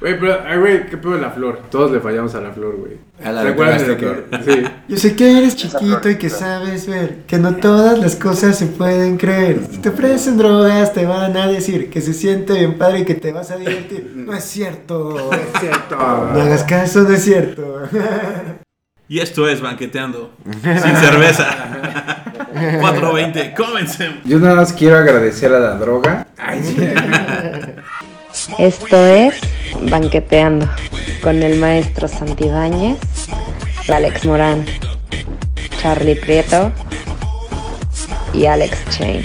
Güey, pero, ay, güey, qué pedo de la flor. Todos le fallamos a la flor, güey. A la ¿Se de acuerdan de la flor? Sí. Yo sé que eres chiquito y que sabes ver que no todas las cosas se pueden creer. Si te ofrecen drogas, te van a decir que se siente bien padre y que te vas a divertir. No es cierto. Es cierto. No hagas caso, no es cierto. Y esto es Banqueteando. Sin cerveza. 420. Comencemos. Yo nada más quiero agradecer a la droga. Ay, sí. Esto es Banqueteando con el maestro Santibáñez, Alex Morán, Charlie Prieto y Alex Chain.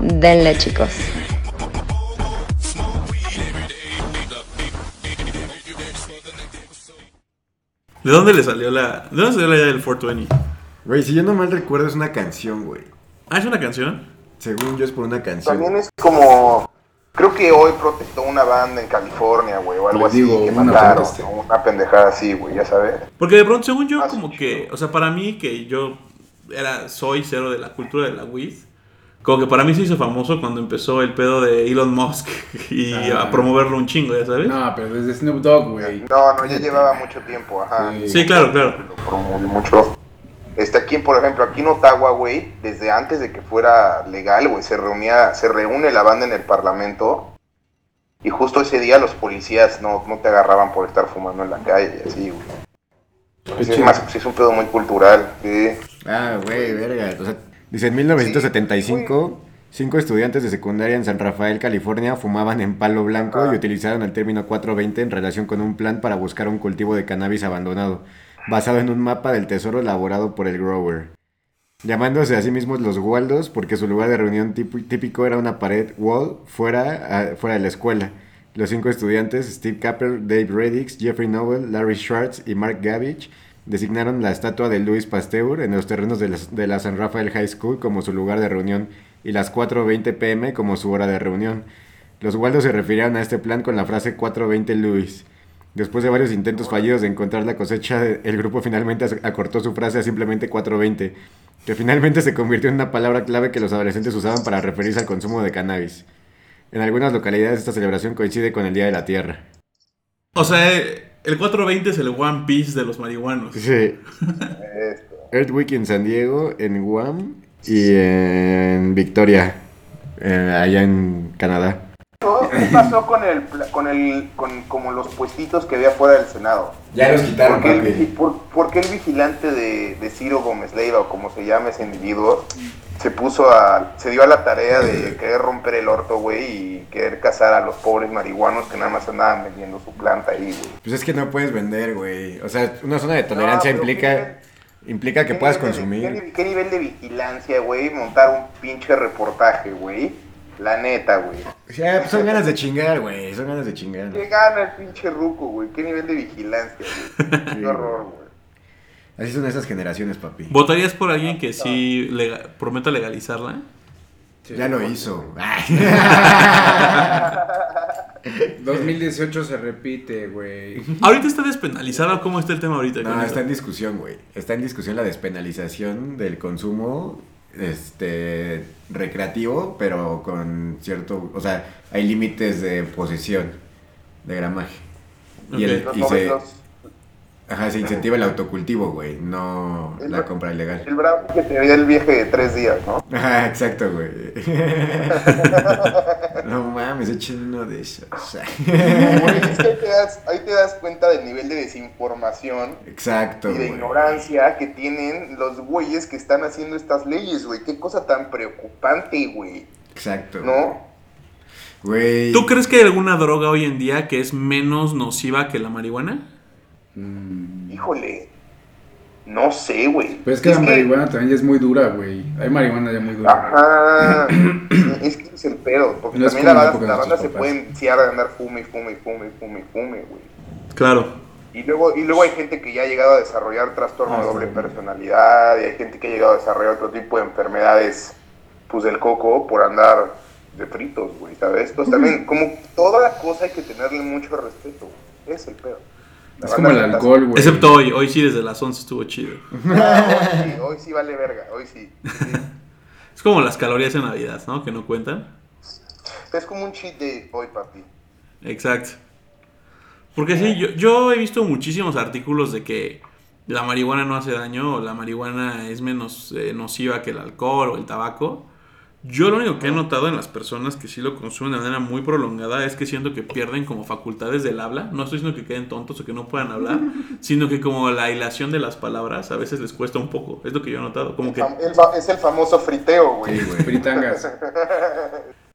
Denle chicos. ¿De dónde le salió la. ¿De dónde salió la idea del 420? Güey, si yo no mal recuerdo, es una canción, güey. Ah, es una canción. Según yo, es por una canción. También es como. Creo que hoy protestó una banda en California, güey, o algo Les así, digo, que una mataron, una pendejada así, güey, ya sabes. Porque de pronto, según yo, Ah, como sí, que. O sea, para mí, que yo era soy cero de la cultura de la weed. Como que para mí se hizo famoso cuando empezó el pedo de Elon Musk y Ah. a promoverlo un chingo, ¿ya sabes? No, pero desde Snoop Dogg, güey. No, no, ya llevaba mucho tiempo, ajá. Sí. Sí, claro, claro. Lo promovió mucho. Este, aquí, por ejemplo, aquí en Ottawa, güey, desde antes de que fuera legal, güey, se reunía, se reúne la banda en el parlamento y justo ese día los policías no, no te agarraban por estar fumando en la calle y así, güey. Sí, es, chido. más, sí es un pedo muy cultural, sí. Ah, güey, verga. O sea, dice, en 1975, cinco estudiantes de secundaria en San Rafael, California, fumaban en palo blanco Ah. y utilizaron el término 420 en relación con un plan para buscar un cultivo de cannabis abandonado, basado en un mapa del tesoro elaborado por el grower. Llamándose a sí mismos los Waldos porque su lugar de reunión típico era una pared wall fuera, ah, fuera de la escuela. Los cinco estudiantes, Steve Capper, Dave Reddix, Jeffrey Nowell, Larry Schwartz y Mark Gavich, designaron la estatua de Louis Pasteur en los terrenos de la, de la San Rafael High School como su lugar de reunión y las 4.20 pm como su hora de reunión. Los Waldos se refirieron a este plan con la frase 420 Louis. Después de varios intentos fallidos de encontrar la cosecha, el grupo finalmente ac- acortó su frase a simplemente 420, que finalmente se convirtió en una palabra clave que los adolescentes usaban para referirse al consumo de cannabis. En algunas localidades esta celebración coincide con el Día de la Tierra. O sea, eh, el 420 es el One Piece de los marihuanos. Sí. Earth Week en San Diego, en Guam y en Victoria, eh, allá en Canadá. ¿Qué pasó con el, con el, con como los puestitos que había fuera del Senado? Ya los ¿Por qué, el, por- por qué el vigilante de, de Ciro Gómez Leiva, o como se llama ese individuo, se puso a, se dio a la tarea de querer romper el orto, güey, y querer cazar a los pobres marihuanos que nada más andaban vendiendo su planta ahí, güey? Pues es que no puedes vender, güey. O sea, una zona de tolerancia implica, implica que ¿Qué puedas de- consumir. ¿qué, qué nivel de vigilancia, güey? Montar un pinche reportaje, güey. La neta, güey. O sea, pues son ganas de chingar, güey. Son ganas de chingar. ¿Qué gana el pinche ruco, güey? ¿Qué nivel de vigilancia, güey? Sí, Qué horror, güey. Así son esas generaciones, papi. ¿Votarías por alguien que sí lega- prometa legalizarla? Ya lo hizo. 2018 se repite, güey. ¿Ahorita está despenalizada? ¿Cómo está el tema ahorita? No, está en discusión, güey. Está en discusión la despenalización del consumo este recreativo, pero con cierto, o sea, hay límites de posesión de gramaje. Y, el- y se, ajá, se incentiva el autocultivo, güey, no la compra ilegal. El bravo que te veía el viaje de tres días, ¿no? Ajá, exacto, güey. no mames, echen uno de esos. Güey, es que ahí te, das, ahí te das cuenta del nivel de desinformación exacto, y de güey. ignorancia que tienen los güeyes que están haciendo estas leyes, güey. Qué cosa tan preocupante, güey. Exacto. ¿No? Güey. ¿Tú crees que hay alguna droga hoy en día que es menos nociva que la marihuana? Mm. Híjole. No sé, güey. Pero es que la marihuana también ya es muy dura, güey. Hay marihuana ya muy dura. Ajá. es que es el pedo. Porque No es también la banda, la se puede enfiar a andar fume, fume, fume, fume, fume, güey. Claro. Y luego, y luego hay gente que ya ha llegado a desarrollar trastorno Ah, de doble sí. personalidad, y hay gente que ha llegado a desarrollar otro tipo de enfermedades, pues del coco, por andar de fritos, güey, ¿sabes? Entonces también, como toda la cosa hay que tenerle mucho respeto, güey. Es el pedo. Es como el alcohol, güey. Excepto hoy. Hoy sí, desde las 11 estuvo chido. Ah, hoy, sí, hoy sí vale verga, hoy sí. sí. Es como las calorías en Navidad, ¿no? Que no cuentan. Es como un cheat day hoy, papi. Exacto. Porque sí, yo, yo he visto muchísimos artículos de que la marihuana no hace daño o la marihuana es menos eh, nociva que el alcohol o el tabaco. Yo lo único que he notado en las personas que sí lo consumen de manera muy prolongada es que siento que pierden como facultades del habla. No estoy diciendo que queden tontos o que no puedan hablar, sino que como la hilación de las palabras a veces les cuesta un poco. Es lo que yo he notado. Como que... El Es el famoso friteo, güey. Sí, güey. Fritangas.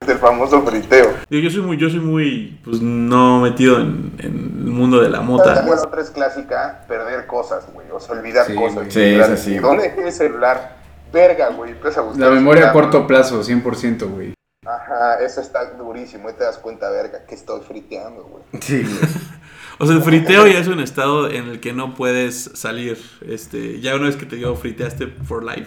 Es el famoso friteo. Yo soy muy, yo soy muy, pues no metido en, en el mundo de la mota. La otra es clásica, perder cosas, güey. O sea, olvidar Sí, cosas. Sí, es así. ¿Dónde dejé mi celular? Verga, güey. Empieza a buscar La memoria a corto plazo, 100%, güey. Ajá, eso está durísimo. Y te das cuenta, verga, que estoy friteando, güey. Sí, güey. O sea, el friteo ya es un estado en el que no puedes salir. Este, ya una vez que te digo friteaste for life.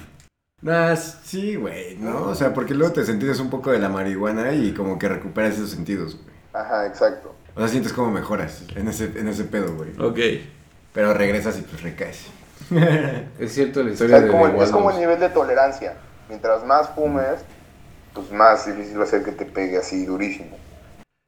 Ah, sí, güey, ¿no? O sea, porque luego te sentides un poco de la marihuana y como que recuperas esos sentidos, güey. Ajá, exacto. O sea, sientes como mejoras en ese, en ese pedo, güey. Ok. Pero regresas y pues recaes. Es cierto la O historia sea, de como- The es como el nivel de tolerancia. Mientras más fumes, pues más difícil va a ser que te pegue así durísimo.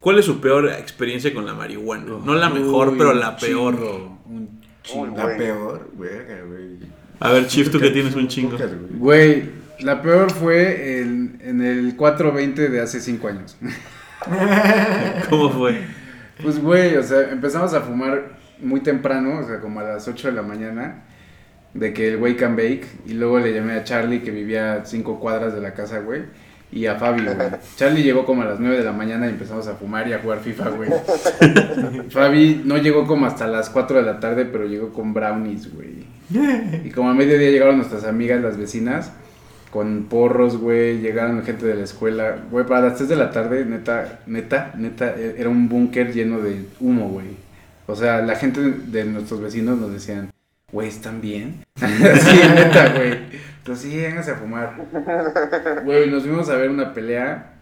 ¿Cuál es su peor experiencia con la marihuana? No la mejor, Uy, pero la peor. chingo, un chingo. Uy, La peor, verga, güey. A ver, Chief, tú que tienes un chingo. Güey, la peor fue en, en el 420 de hace 5 años. ¿Cómo fue? Pues, güey, o sea, empezamos a fumar muy temprano, o sea, como a las 8 de la mañana, de que el Wake and Bake, y luego le llamé a Charlie, que vivía a 5 cuadras de la casa, güey, y a Fabi, güey. Charlie llegó como a las 9 de la mañana y empezamos a fumar y a jugar FIFA, güey. Fabi no llegó como hasta las 4 de la tarde, pero llegó con brownies, güey. Y como a mediodía llegaron nuestras amigas, las vecinas, con porros, güey, llegaron gente de la escuela. Güey, para las 3 de la tarde, neta, neta, neta, e- era un búnker lleno de humo, güey. O sea, la gente de nuestros vecinos nos decían, güey, ¿están bien? sí, neta, güey. Entonces, sí, vénganse a fumar. Güey, nos fuimos a ver una pelea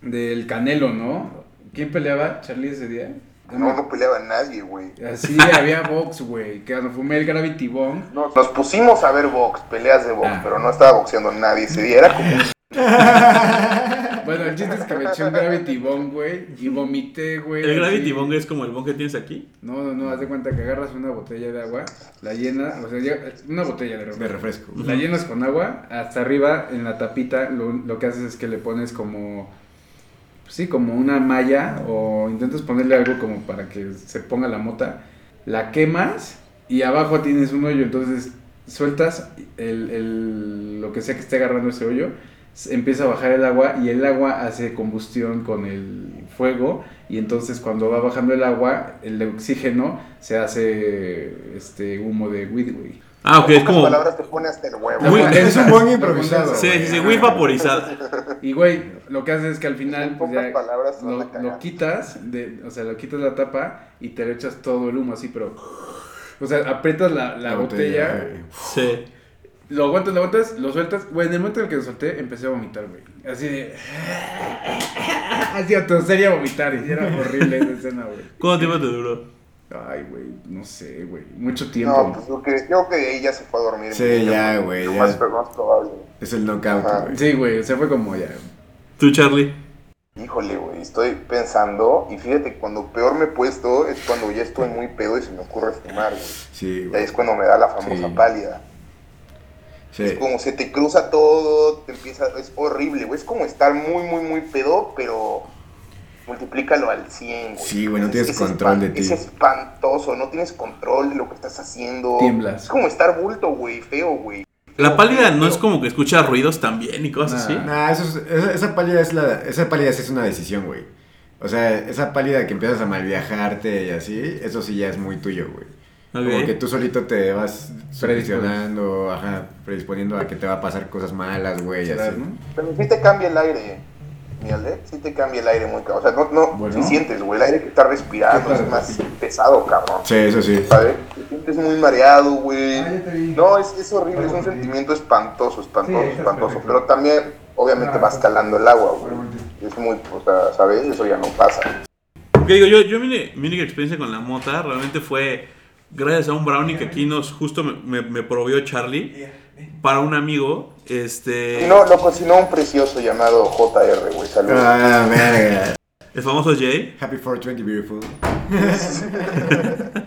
del Canelo, ¿no? ¿Quién peleaba, Charlie, ese día? No, no peleaba nadie, güey. Así había box, güey. Que cuando fumé el Gravity. No, nos pusimos a ver box, peleas de box, Ah. pero no estaba boxeando nadie ese día. Era como Bueno, el chiste es que me eché un Gravity Bong, güey. Y vomité, güey. ¿El Gravity. Bong es como el bong que tienes aquí? No, no, no, haz de cuenta que agarras una botella de agua, la llenas, o sea, una botella de De refresco. La llenas con agua, hasta arriba en la tapita lo, lo que haces es que le pones como, pues sí, como una malla o intentas ponerle algo como para que se ponga la mota, la quemas y abajo tienes un hoyo, entonces sueltas el, el- lo que sea que esté agarrando ese hoyo, empieza a bajar el agua y el agua hace combustión con el fuego y entonces cuando va bajando el agua, el oxígeno se hace este humo de weed, güey. Ah, ok, es como... palabras te pone hasta el huevo. Muy- Es un bong improvisado. Sí, sí, sí, güey. muy vaporizada. Y güey, lo que haces es que al final pues, ya palabras lo, quitas, de, o sea, lo quitas la tapa y te le echas todo el humo así, pero... O sea, aprietas la, la botella, güey. Sí. Lo aguantas, lo aguantas, lo sueltas. Güey, en el momento en el que lo solté, empecé a vomitar, güey. Así de... Así a toser y a vomitar. Y era horrible esa escena, güey. ¿Cuánto tiempo te duró? Ay, güey, no sé, güey. Mucho tiempo. No, pues yo creo, yo creo que de ahí ya se fue a dormir. Sí, ya, güey, Lo ya. Más, más probable. Es el knockout, Ajá. güey. Sí, güey, se fue como ya. ¿Tú, Charlie? Híjole, güey, estoy pensando. Y fíjate, cuando peor me he puesto es cuando ya estoy muy pedo y se me ocurre fumar, güey. Sí, Y ahí güey. es cuando me da la famosa Sí. pálida. Sí. Es como se te cruza todo, te empieza, es horrible, güey. Es como estar muy, muy, muy pedo, pero multiplícalo al 100, güey. Sí, güey, no Es- tienes es control de ti. Es espantoso, no tienes control de lo que estás haciendo. Tiemblas. Es como estar bulto, güey, feo, güey. La pálida no es como que escucha ruidos también y cosas Nah. así. Nah, eso es- esa, esa pálida es la, esa pálida sí es una decisión, güey. O sea, esa pálida que empiezas a malviajarte y así, eso sí ya es muy tuyo, güey. Como Ok. que tú solito te vas sugestionando, ajá, predisponiendo a que te va a pasar cosas malas, güey, ¿Será, así. no? Pero sí te cambia el aire, mi Ale, sí te cambia el aire muy cabrón. O sea, no, no, Bueno. sí sientes, güey, el aire que estás respirando ¿Qué es más pesado, cabrón. Sí, eso sí. ¿Sabes? Te sientes muy mareado, güey. Ah. No, es, es horrible, es un sentimiento espantoso, espantoso, Sí, espantoso. Pero también, obviamente, vas calando el agua, güey. Es muy, o sea, ¿sabes? Eso ya no pasa. Porque digo, yo, yo mi, mi única experiencia con la mota realmente fue gracias a un brownie que aquí nos justo me, me, me provió Charlie para un amigo. Este. Y no, lo cocinó un precioso llamado JR, güey. Saludos. Ah, verga. El famoso Jay. Happy 420 Beautiful.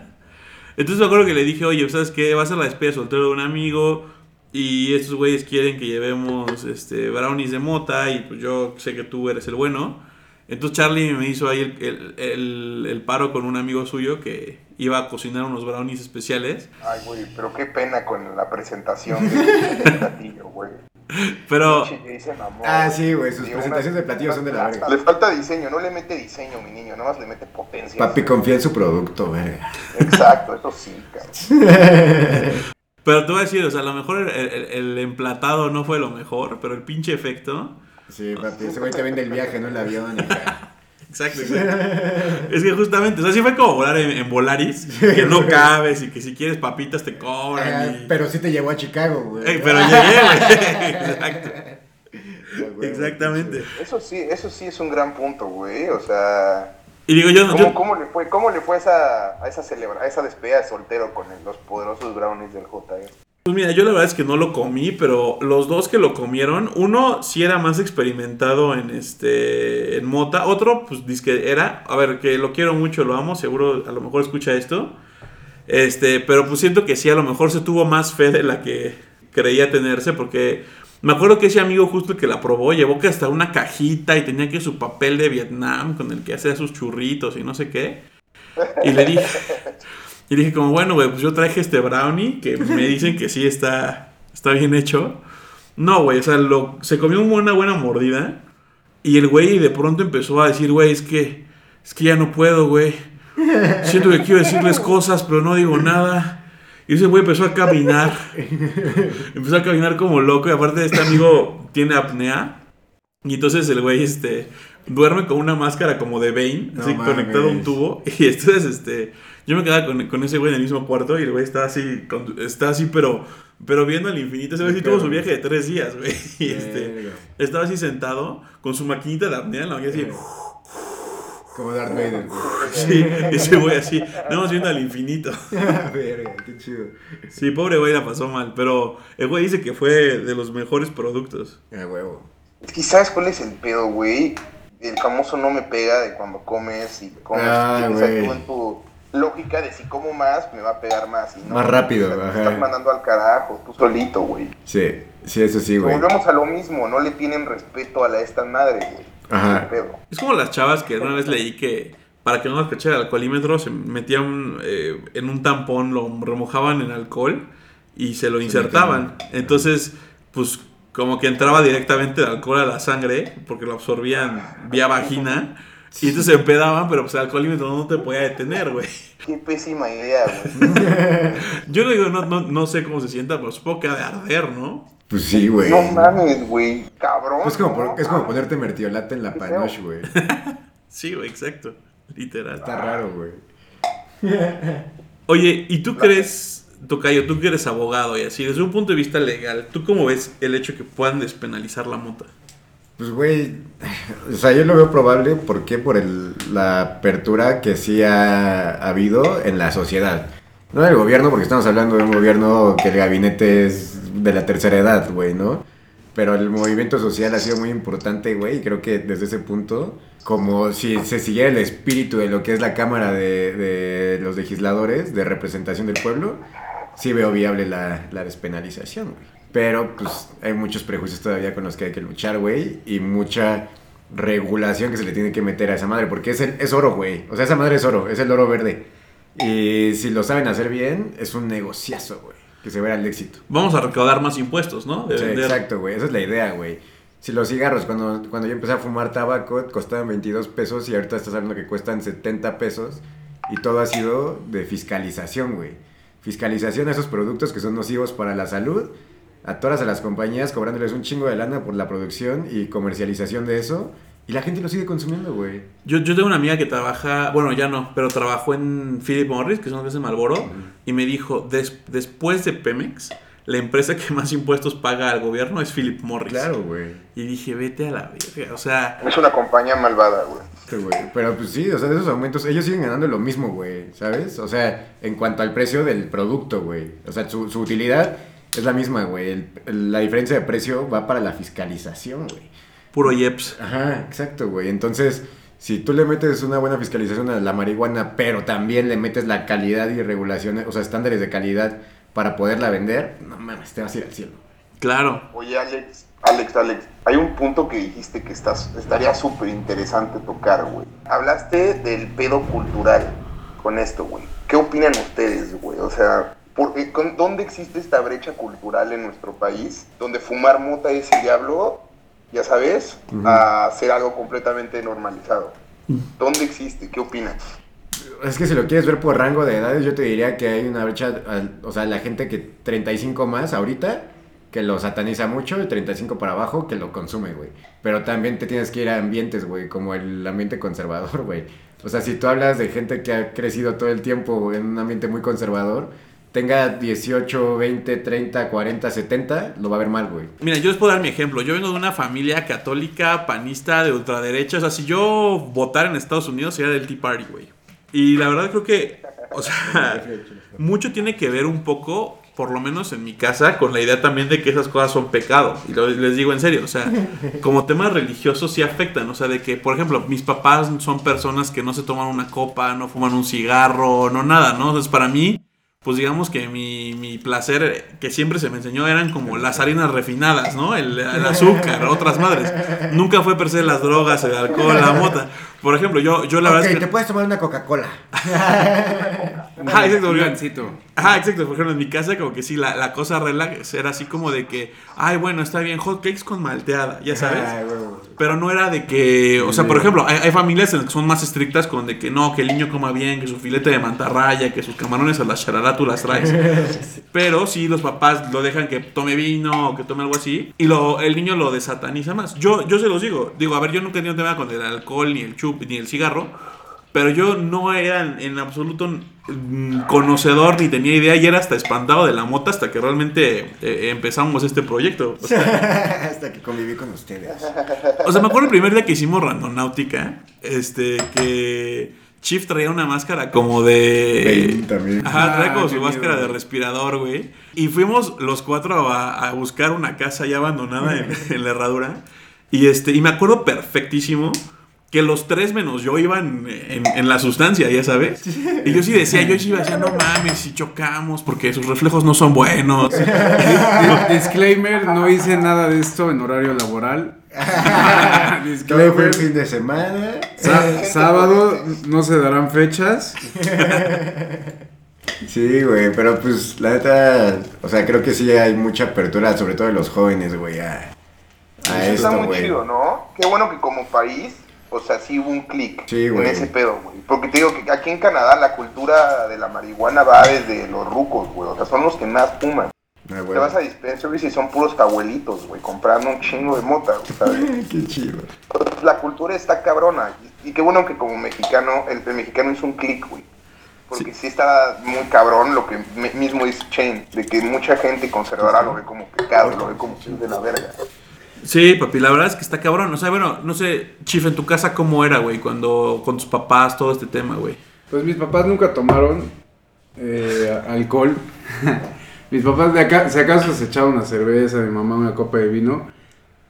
Entonces me acuerdo que le dije, oye, ¿sabes qué? Va a ser la despedida de soltero de un amigo y estos güeyes quieren que llevemos este, brownies de mota y pues yo sé que tú eres el bueno. Entonces Charlie me hizo ahí el, el- el- el paro con un amigo suyo que iba a cocinar unos brownies especiales. Ay, güey, pero qué pena con la presentación del platillo, güey. Pero mamó, Ah, sí, güey, sus presentaciones de platillos son de la verga. Le falta diseño, no le mete diseño, mi niño, nada más le mete potencia. Papi confía en su producto, verga. Exacto, eso sí, cabrón. Pero te voy a decir, o sea, a lo mejor el, el- el emplatado no fue lo mejor, pero el pinche efecto. Sí, papi, ese güey te vende el viaje, no el avión. Exacto, exacto. es que justamente, o sea, sí fue como volar en, en Volaris, que no cabes y que si quieres papitas te cobran. Ah, y- Pero sí te llevó a Chicago, güey. Ey, pero llegué, güey. Exacto. Ah, güey, Exactamente. Eso sí, eso sí es un gran punto, güey. O sea, Y digo yo, ¿cómo, yo cómo le fue, cómo le fue a esa, a esa celebra, a esa despedida de soltero con el- los poderosos brownies del JR? Pues mira, yo la verdad es que no lo comí, pero los dos que lo comieron, uno sí era más experimentado en este en mota, otro pues dice que era, a ver, que lo quiero mucho, lo amo, seguro a lo mejor escucha esto. Este, pero pues siento que sí a lo mejor se tuvo más fe de la que creía tenerse porque me acuerdo que ese amigo justo el que la probó llevó que hasta una cajita y tenía que su papel de Vietnam con el que hacía sus churritos y no sé qué. Y le dije, y dije como, bueno, güey, pues yo traje este brownie que me dicen que sí está, está bien hecho. No, güey, o sea, lo, se comió una buena mordida y el güey de pronto empezó a decir, güey, es que, es que ya no puedo, güey. Siento que quiero decirles cosas, pero no digo nada. Y ese güey empezó a caminar. empezó a caminar como loco. Y aparte, este amigo tiene apnea. Y entonces el güey este, duerme con una máscara como de Bane, No así conectado a un mames. tubo. Y entonces este, yo me quedaba con, con ese güey en el mismo cuarto. Y el güey está así, con- está así, pero, pero viendo al infinito. Ese güey sí tuvo su viaje de tres días, güey. Y este, estaba así sentado con su maquinita de apnea en la maquinita así. Como Darth Vader, güey. Sí, ese güey así, nada más viendo al infinito. Verga, qué chido. Sí, pobre güey la pasó mal, pero el güey dice que fue de los mejores productos. Ah, huevo. ¿sabes cuál es el pedo, güey? El famoso no me pega de cuando comes y comes. Ah, piensas güey. tú en tu lógica de si como más, me va a pegar más. Y no, Más rápido, o sea, te estás mandando al carajo, tú solito, güey. Sí, sí, eso sí, güey. Volvemos a lo mismo, no le tienen respeto a la esta madre, güey. Ajá. Es como las chavas que una vez leí que para que no las cachara el alcoholímetro se metían eh, en un tampón, lo remojaban en alcohol y se lo insertaban. Entonces, pues como que entraba directamente el alcohol a la sangre porque lo absorbían vía vagina. Y entonces se empedaban, pero pues el alcoholímetro no te podía detener, güey. Qué pésima idea, güey. Yo le digo, no, no, no sé cómo se sienta, pero supongo que ha de arder, ¿no? Pues sí, güey. no mames, güey. Cabrón. Es como, es como ponerte mertiolate en la panoche, güey. Sí, güey, exacto. Literal. Está raro, güey. Oye, ¿y tú crees, Tocayo, tú que eres abogado y así, desde un punto de vista legal, ¿tú cómo ves el hecho que puedan despenalizar la mota? Pues, güey, o sea, yo lo veo probable, ¿por qué? Por el- la apertura que sí ha habido en la sociedad. No del gobierno, porque estamos hablando de un gobierno que el gabinete es de la tercera edad, güey, ¿no? Pero el movimiento social ha sido muy importante, güey, y creo que desde ese punto, como si se siguiera el espíritu de lo que es la Cámara de, de los Legisladores, de representación del pueblo, sí veo viable la, la despenalización, güey. Pero, pues, hay muchos prejuicios todavía con los que hay que luchar, güey, y mucha regulación que se le tiene que meter a esa madre, porque es, el, es oro, güey. O sea, esa madre es oro, es el oro verde. Y si lo saben hacer bien, es un negociazo, güey, que se verá el éxito. Vamos a recaudar más impuestos, ¿no? De Sí, vender. exacto, güey. Esa es la idea, güey. Si los cigarros, cuando, cuando yo empecé a fumar tabaco, costaban 22 pesos y ahorita estás hablando que cuestan 70 pesos. Y todo ha sido de fiscalización, güey. Fiscalización a esos productos que son nocivos para la salud. Atoras a las compañías cobrándoles un chingo de lana por la producción y comercialización de eso. Y la gente lo sigue consumiendo, güey. Yo, yo tengo una amiga que trabaja, bueno, ya no, pero trabajó en Philip Morris, que son que hacen Malboro, y me dijo, "Des- después de Pemex, la empresa que más impuestos paga al gobierno es Philip Morris. Claro, güey. Y dije, vete a la verga, o sea, Es una compañía malvada, güey. Sí, güey. Pero pues sí, o sea, de esos aumentos, ellos siguen ganando lo mismo, güey, ¿sabes? O sea, en cuanto al precio del producto, güey. O sea, su, su utilidad es la misma, güey. El- el- la diferencia de precio va para la fiscalización, güey. puro Yeps. Ajá, exacto, güey. Entonces, si tú le metes una buena fiscalización a la marihuana, pero también le metes la calidad y regulaciones, o sea, estándares de calidad para poderla vender, no mames, te vas a ir al cielo. Claro. Oye, Alex, Alex, Alex, hay un punto que dijiste que estás, estaría súper interesante tocar, güey. Hablaste del pedo cultural con esto, güey. ¿Qué opinan ustedes, güey? O sea, por- con- ¿dónde existe esta brecha cultural en nuestro país? Donde fumar mota es el diablo, ya sabes, Ujú. a ser algo completamente normalizado. ¿Dónde existe? ¿Qué opinas? Es que si lo quieres ver por rango de edades, yo te diría que hay una brecha, o sea, la gente que 35 más ahorita, que lo sataniza mucho, y 35 para abajo, que lo consume, güey. Pero también te tienes que ir a ambientes, güey, como el ambiente conservador, güey. O sea, si tú hablas de gente que ha crecido todo el tiempo en un ambiente muy conservador, tenga 18, 20, 30, 40, 70, lo va a ver mal, güey. Mira, yo les puedo dar mi ejemplo. Yo vengo de una familia católica, panista, de ultraderecha. O sea, si yo votara en Estados Unidos sería del Tea Party, güey. Y la verdad creo que, o sea, mucho tiene que ver un poco, por lo menos en mi casa, con la idea también de que esas cosas son pecado. Y lo- les digo en serio, o sea, como temas religiosos sí afectan. O sea, de que, por ejemplo, mis papás son personas que no se toman una copa, no fuman un cigarro, no nada, ¿no? Entonces, para mí, pues digamos que mi, mi placer que siempre se me enseñó eran como las harinas refinadas, ¿no? El, el azúcar, otras madres. Nunca fue per se las drogas, el alcohol, la mota. Por ejemplo, yo, yo la verdad es que... puedes tomar una Coca-Cola. Ajá, exacto, porque-. Ajá, exacto. Por ejemplo, en mi casa, como que sí, la, la cosa relax era así como de que, ay, bueno, está bien, hot cakes con malteada, ya sabes. Pero no era de que, o sea, por ejemplo, hay, hay familias en las que son más estrictas con de que no, que el niño coma bien, que su filete de mantarraya, que sus camarones a la charará tú las traes. Pero sí, los papás lo dejan que tome vino o que tome algo así y lo, el niño lo desataniza más. Yo, yo se los digo, digo, a ver, yo nunca he tenido tema con el alcohol, ni el chup, ni el cigarro, pero yo no era en, en absoluto conocedor ni tenía idea y era hasta espantado de la mota hasta que realmente eh, empezamos este proyecto. O sea, Hasta que conviví con ustedes. o sea, me acuerdo el primer día que hicimos Randonáutica, este, que Chief traía una máscara como de... También. Ajá, traía Ah, como su miedo, máscara de respirador, güey. Y fuimos los cuatro a, a buscar una casa ya abandonada en, en la herradura. Y, este, y me acuerdo perfectísimo que los tres menos yo iban en, en la sustancia, ya sabes. Y yo sí decía, yo sí iba decía, no mames, si chocamos, porque sus reflejos no son buenos. Di- Disclaimer, no hice nada de esto en horario laboral. Todo fue Disclaimer. el fin de semana. Sá- sábado no se darán fechas. Sí, güey, pero pues la neta, o sea, creo que sí hay mucha apertura, sobre todo de los jóvenes, güey, a, a Eso está esto, muy güey. chido, ¿no? Qué bueno que como país, o sea, sí hubo un clic Sí, en ese pedo, güey. Porque te digo que aquí en Canadá la cultura de la marihuana va desde los rucos, güey. O sea, son los que más fuman. Ah, Te vas a dispensaries y son puros abuelitos, güey, comprando un chingo de mota, güey, ¿sabes? Qué chido. La cultura está cabrona. Y, qué bueno que como mexicano, el, el mexicano hizo un clic, güey. Porque sí. está muy cabrón lo que mismo dice Chain, de que mucha gente conservadora lo ve como pecado, lo ve como de la verga. Sí, papi, la verdad es que está cabrón. O sea, bueno, no sé, Chief, en tu casa, ¿cómo era, güey? Cuando con tus papás, todo este tema, güey. Pues mis papás nunca tomaron eh, alcohol. mis papás de acá, si acaso se echaban una cerveza, mi mamá una copa de vino.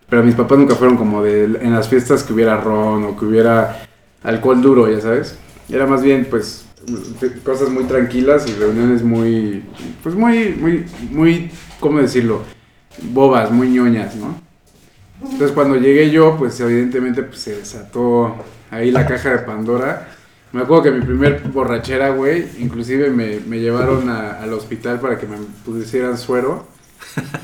Pero mis papás nunca fueron como de en las fiestas que hubiera ron o que hubiera alcohol duro, ya sabes. Era más bien pues cosas muy tranquilas y reuniones muy, pues muy, muy, muy, ¿cómo decirlo? Bobas, muy ñoñas, ¿no? Entonces cuando llegué yo, pues evidentemente pues, se desató ahí la caja de Pandora. Me acuerdo que mi primer borrachera, güey, inclusive me, me llevaron a- al hospital para que me pusieran suero.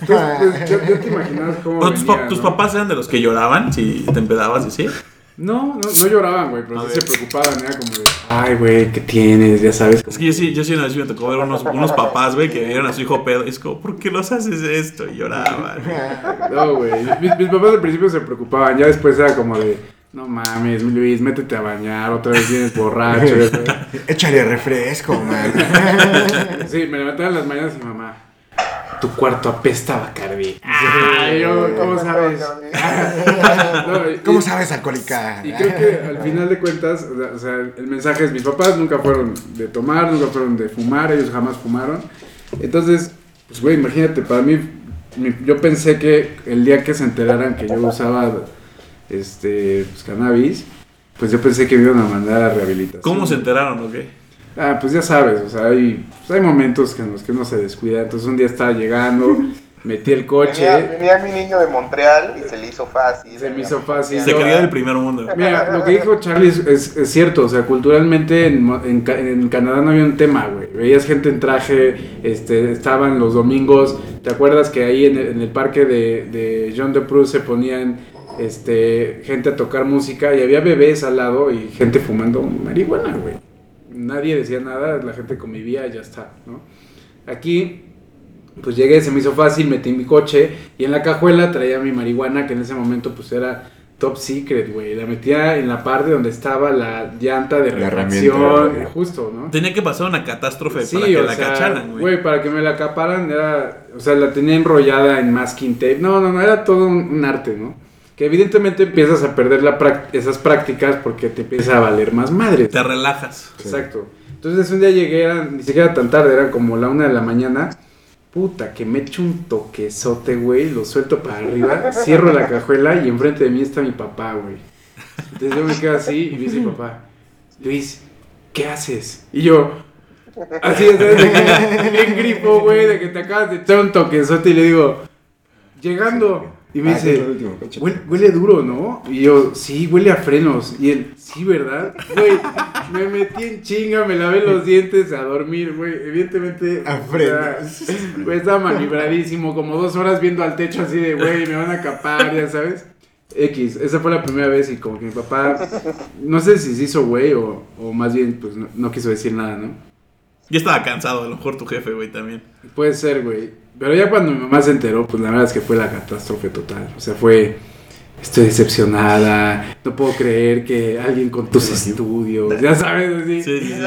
Entonces, pues, yo te imaginas cómo tus, tus papás eran de los que lloraban si te empedabas y sí. No, no, no lloraban, güey, pero A sí ver. se preocupaban, era como de, ay, güey, ¿qué tienes? Ya sabes. Es que yo sí, yo sí una vez me tocó ver unos, unos papás, güey, que vieron a su hijo pedo. Y es como, ¿por qué los haces esto? Y lloraban. No, güey. Mis, mis papás al principio se preocupaban, ya después era como de, no mames, Luis, métete a bañar, otra vez vienes borracho. Échale refresco, man. Sí, me levantaba en las mañanas y mamá, tu cuarto apesta a Bacardi. Ay, yo, ¿cómo sabes? No, y- ¿Cómo sabes, alcohólica? Y creo que al final de cuentas, o sea, el mensaje es, mis papás nunca fueron de tomar, nunca fueron de fumar, ellos jamás fumaron. Entonces, pues güey, imagínate, para mí, yo pensé que el día que se enteraran que yo usaba este pues, cannabis, pues yo pensé que me iban a mandar a rehabilitación. ¿Cómo se enteraron o qué? Ah, pues ya sabes, o sea, hay, pues hay momentos en los que uno se descuida. Entonces un día estaba llegando, metí el coche, venía mi niño de Montreal y se le hizo fácil. se me hizo fácil. Se creía del primer mundo. Mira, lo que dijo Charlie es, es- es cierto, o sea, culturalmente en, Mo- en en Canadá no había un tema, güey. Veías gente en traje, este, estaban los domingos, ¿te acuerdas que ahí en el, en el parque de, de Jean de Prus se ponían este, gente a tocar música y había bebés al lado y gente fumando marihuana, güey? Nadie decía nada, la gente convivía y ya está, ¿no? Aquí pues llegué, se me hizo fácil, metí mi coche y en la cajuela traía mi marihuana que en ese momento pues era top secret, güey. La metía en la parte donde estaba la llanta de herramienta, justo, ¿no? Tenía que pasar una catástrofe Sí, para que o la sea, cacharan, güey. güey, para que me la acaparan era, o sea, la tenía enrollada en masking tape. No, no, no, era todo un, un arte, ¿no? Que evidentemente empiezas a perder la esas prácticas porque te empieza a valer más madre. Te relajas. Exacto. Entonces un día llegué, era, ni siquiera tan tarde, eran como la una de la mañana. Puta, que me echo un toquezote, güey, lo suelto para arriba, cierro la cajuela y enfrente de mí está mi papá, güey. Entonces yo me quedo así y me dice mi papá, Luis, ¿qué haces? Y yo, así, ¿sabes? De que, bien grifo, güey, de que te acabas de echar un toquezote y le digo, llegando. Y me Ah, dice, último huele, huele duro, ¿no? Y yo, sí, huele a frenos. Y él, sí, ¿verdad? Güey, me metí en chinga, me lavé los dientes a dormir, güey. Evidentemente. A o sea, frenos. Güey, estaba manibradísimo, como dos horas viendo al techo así de, güey, me van a capar, ya sabes. X, esa fue la primera vez y como que mi papá, no sé si se hizo güey o, o más bien, pues no, no quiso decir nada, ¿no? Yo estaba cansado, a lo mejor tu jefe, güey, también. Puede ser, güey. Pero ya cuando mi mamá se enteró, pues la verdad es que fue la catástrofe total. O sea, fue. Estoy decepcionada. No puedo creer que alguien con tus estudios. Ya sabes, así. Sí, sí, sí.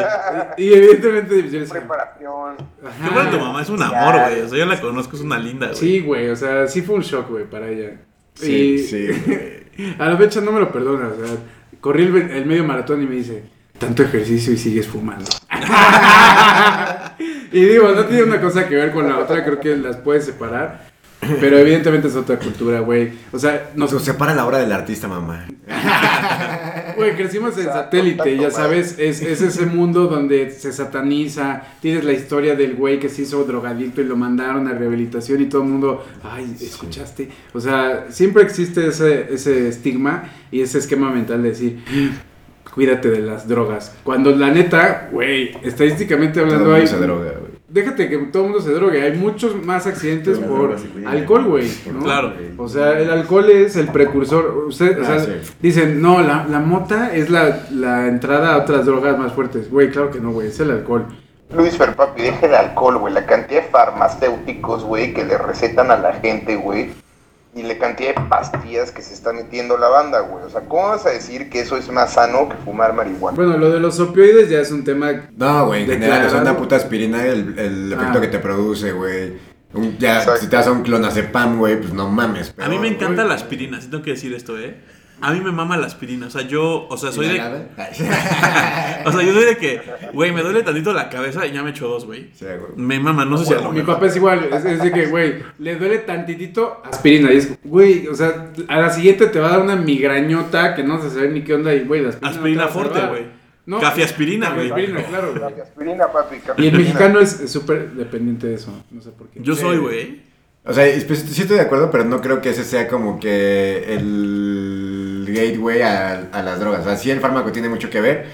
Y evidentemente decía, Preparación. "Ajá". Qué bueno tu mamá, es un amor, güey. O sea, yo la conozco, es una linda, güey. Sí, güey. O sea, sí fue un shock, güey, para ella. Sí, y sí, a la fecha no me lo perdona. O sea, corrí el, el medio maratón y me dice, tanto ejercicio y sigues fumando. y digo, no tiene una cosa que ver con la otra, creo que las puedes separar. Pero evidentemente es otra cultura, güey. O sea, nos, Nos separa la hora del artista, mamá. Güey, crecimos en satélite, ya sabes, es, es ese mundo donde se sataniza, tienes la historia del güey que se hizo drogadicto y lo mandaron a rehabilitación y todo el mundo, ay, ¿escuchaste? O sea, siempre existe ese, ese estigma y ese esquema mental de decir, cuídate de las drogas. Cuando la neta, güey, estadísticamente Todo el hablando mundo hay... se droga, güey. Déjate que todo el mundo se drogue, hay muchos más accidentes por alcohol, güey. ¿no? Claro. O sea, el alcohol es el precursor. Usted, o Ah, sea, sí. dicen, no, la, la mota es la, la entrada a otras drogas más fuertes. Güey, claro que no, güey, es el alcohol. Luis Ferpapi, deja el alcohol, güey. La cantidad de farmacéuticos, güey, que le recetan a la gente, güey. Y la cantidad de pastillas que se está metiendo la banda, güey. O sea, ¿cómo vas a decir que eso es más sano que fumar marihuana? Bueno, lo de los opioides ya es un tema. No, güey, en general, sea, una puta aspirina, el, el efecto Ah. que te produce, güey. Un- Ya, Exacto. si te das a un clonazepam, güey, pues no mames. A mí me pero- encanta la aspirina, sí tengo que decir esto, ¿eh? A mí me mama la aspirina, o sea, yo, o sea, soy de... O sea, yo soy de que, güey, me duele tantito la cabeza y ya me echo dos, güey. Sí, güey. Me mama, no sé si a lo Mi papá es igual, es, es de que, güey, le duele tantitito aspirina. Y es, güey, o sea, a la siguiente te va a dar una migrañota que no se sabe ni qué onda. Y, güey, la aspirina. Aspirina no te va a forte, salvar. güey. No, Café aspirina, güey. Aspirina, claro, güey. Café aspirina, papi. café Y el mexicano es súper dependiente de eso. No sé por qué. Yo soy, güey. O sea, pues, sí estoy de acuerdo, pero no creo que ese sea como que el gateway a, a las drogas. O sea, sí el fármaco tiene mucho que ver,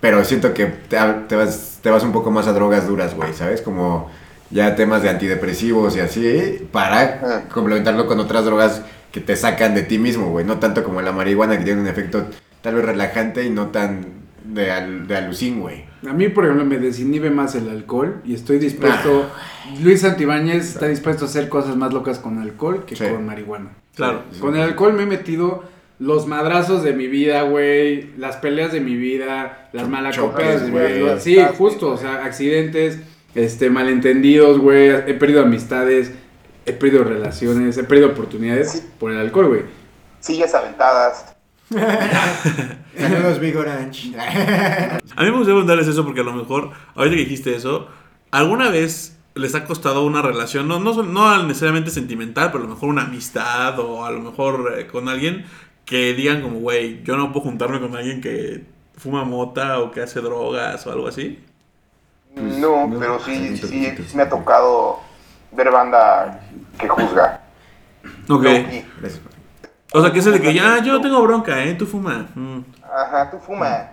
pero siento que te, te vas, te vas un poco más a drogas duras, güey, ¿sabes? Como ya temas de antidepresivos y así, para Ah. complementarlo con otras drogas que te sacan de ti mismo, güey. No tanto como la marihuana, que tiene un efecto tal vez relajante y no tan de, al, de alucin, güey. A mí, por ejemplo, me desinhibe más el alcohol y estoy dispuesto. Luis Santibáñez está dispuesto a hacer cosas más locas con alcohol que Sí. con marihuana. Claro. Con el alcohol me he metido los madrazos de mi vida, güey, las peleas de mi vida, las Choques, vida. güey. Sí, justo, o sea, accidentes, este, malentendidos, güey, he perdido amistades, he perdido relaciones, he perdido oportunidades Sí. por el alcohol, güey. Sillas aventadas. Saludos, Big Orange. A mí me gustaría preguntarles eso porque a lo mejor, ahorita que dijiste eso, ¿alguna vez les ha costado una relación, no, no, no necesariamente sentimental, pero a lo mejor una amistad o a lo mejor eh, con alguien que digan como, güey, yo no puedo juntarme con alguien que fuma mota o que hace drogas o algo así. No, no, pero sí, sí, sí, me ha tocado ver banda que juzga. Ok. O sea, que es el de que ya, yo no tengo bronca, ¿eh? Tú fuma. Mm. Ajá, tú fuma.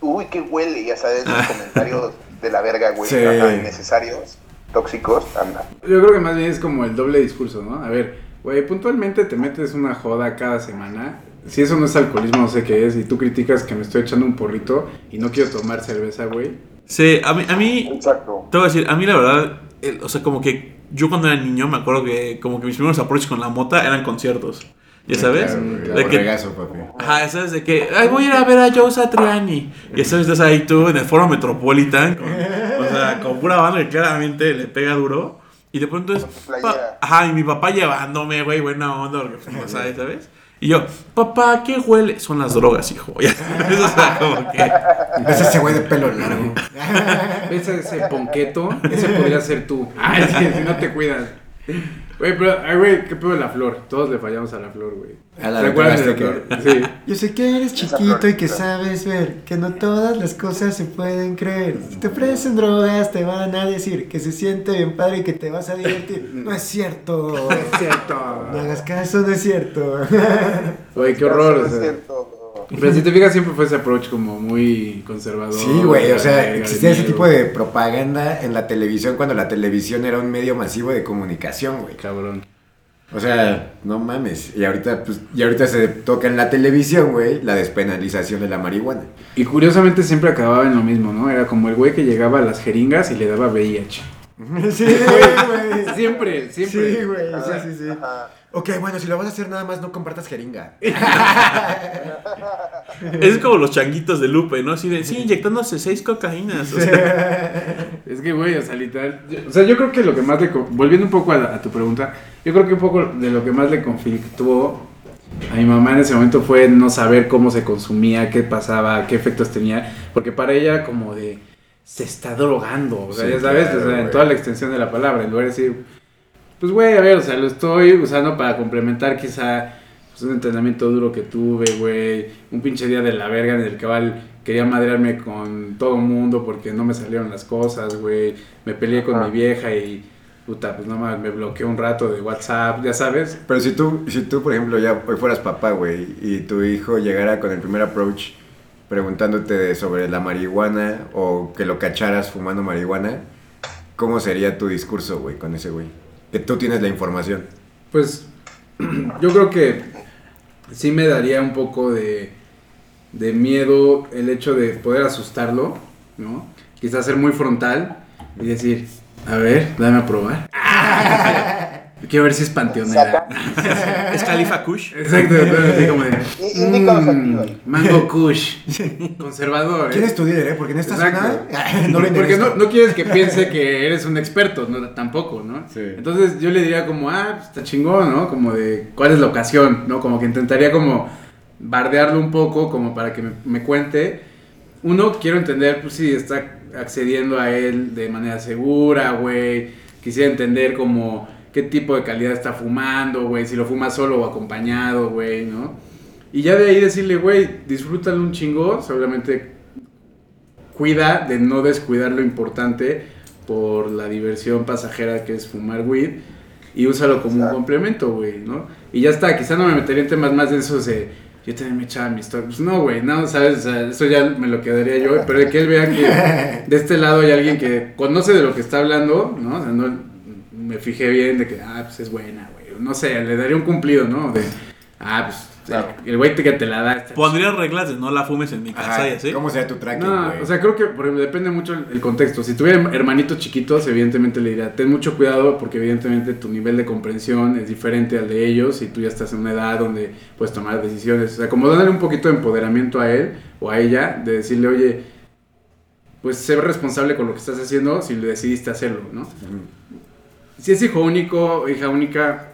Uy, qué huele, ya sabes, Ah. los comentarios de la verga, güey. Sí. Ajá, innecesarios, tóxicos, anda. Yo creo que más bien es como el doble discurso, ¿no? A ver, güey, puntualmente te metes una joda cada semana. Si eso no es alcoholismo, no sé qué es. Y tú criticas que me estoy echando un porrito y no quiero tomar cerveza, güey. Sí, a mí, a mí Exacto. Te voy a decir, a mí la verdad, el- o sea, como que yo cuando era niño me acuerdo que como que mis primeros approaches con la mota eran conciertos. ¿Ya sabes? Claro, de que, papi. ajá, ¿sabes? De que, ay, voy a ir a ver a Joe Satriani. Y sabes, estás ahí tú en el foro Metropolitan, con, o sea, con pura banda que claramente le pega duro. Y de pronto es, ajá, y mi papá llevándome, güey, buena onda, porque, ¿sabes? Y yo, papá, ¿qué huele? Son las drogas, hijo. Ya sabes, o sea, como que... Es ese güey de pelo largo. ¿Ves ese ponqueto? Ese podría ser tú. Ay, si no te cuidas. Güey, pero, ay, güey, ¿qué pedo de la flor? Todos le fallamos a la flor, güey. A la ¿Te acuerdas de la flor? Sí. Yo sé que eres chiquito y que sabes ver que no todas las cosas se pueden creer. Si te ofrecen drogas, te van a decir que se siente bien padre y que te vas a divertir. No es cierto. Es cierto. No hagas caso, no es cierto. Güey, qué horror. No o es sea. cierto. Pero si te fijas, siempre fue ese approach como muy conservador. Sí, güey, o sea, existía ese miedo. tipo de propaganda en la televisión cuando la televisión era un medio masivo de comunicación, güey. Cabrón. O sea, no mames. Y ahorita, pues, y ahorita se toca en la televisión, güey, la despenalización de la marihuana. Y curiosamente siempre acababa en lo mismo, ¿no? Era como el güey que llegaba a las jeringas y le daba VIH. Sí, güey. Siempre, siempre. Sí, güey, sí, sí, sí. Ajá. Ok, bueno, si lo vas a hacer nada más, no compartas jeringa. Es como los changuitos de Lupe, ¿no? Así de, sí, inyectándose seis cocaínas. O sea, Es que, güey, o sea, literal. yo- o sea, yo creo que lo que más le. Volviendo un poco a, la- a tu pregunta, yo creo que un poco de lo que más le conflictuó a mi mamá en ese momento fue no saber cómo se consumía, qué pasaba, qué efectos tenía. Porque para ella como de. Se está drogando. O sea, Sí, ya sabes, claro, o sea, en toda la extensión de la palabra. En lugar de decir, pues, güey, a ver, o sea, lo estoy usando para complementar quizá. pues, un entrenamiento duro que tuve, güey. Un pinche día de la verga en el que val- quería madrearme con todo mundo porque no me salieron las cosas, güey. Me peleé con mi vieja y, puta, pues nada más me bloqueé un rato de WhatsApp, ya sabes. Pero si tú, si tú, por ejemplo, ya hoy fueras papá, güey, y tu hijo llegara con el primer approach preguntándote sobre la marihuana o que lo cacharas fumando marihuana, ¿cómo sería tu discurso, güey, con ese güey? Que tú tienes la información. Pues yo creo que sí me daría un poco de, de miedo el hecho de poder asustarlo, ¿no? Quizás ser muy frontal y decir, a ver, dame a probar. Quiero ver si es panteonera. Saca. es Califa Kush. Exacto, así como de, "Mm, güey". mango kush, conservador. ¿eh? ¿Quién es tu líder, eh? Porque en esta Exacto. zona no lo Porque no, no quieres que piense que eres un experto, no, tampoco, ¿no? Sí. Entonces yo le diría como, ah, pues, está chingón, ¿no? Como de, ¿cuál es la ocasión? ¿No? Como que intentaría como bardearlo un poco, como para que me, me cuente. Uno, quiero entender, pues si está accediendo a él de manera segura, güey. Quisiera entender como qué tipo de calidad está fumando, güey. Si lo fuma solo o acompañado, güey, ¿no? Y ya de ahí decirle, güey, disfrútalo un chingo, seguramente cuida de no descuidar lo importante por la diversión pasajera que es fumar weed y úsalo como un complemento, güey, ¿no? Y ya está, quizá no me metería en temas más densos de yo también me echaba mi historia. Pues no, güey, no, ¿sabes? O sea, eso ya me lo quedaría yo, pero de que él vea que de este lado hay alguien que conoce de lo que está hablando, ¿no? O sea, no me fijé bien de que, ah, pues es buena, güey. No sé, le daría un cumplido, ¿no? De, ah, pues Claro. el güey que te la da. Pondría reglas de no la fumes en mi casa Ajá, y así. ¿Cómo sería tu tracking, no, güey? o sea, creo que por ejemplo, depende mucho el, el contexto. Si tuviera hermanitos chiquitos, evidentemente le diría, ten mucho cuidado porque evidentemente tu nivel de comprensión es diferente al de ellos y tú ya estás en una edad donde puedes tomar decisiones. O sea, como darle un poquito de empoderamiento a él o a ella, de decirle, oye, pues sé responsable con lo que estás haciendo si le decidiste hacerlo, ¿no? Si es hijo único, hija única,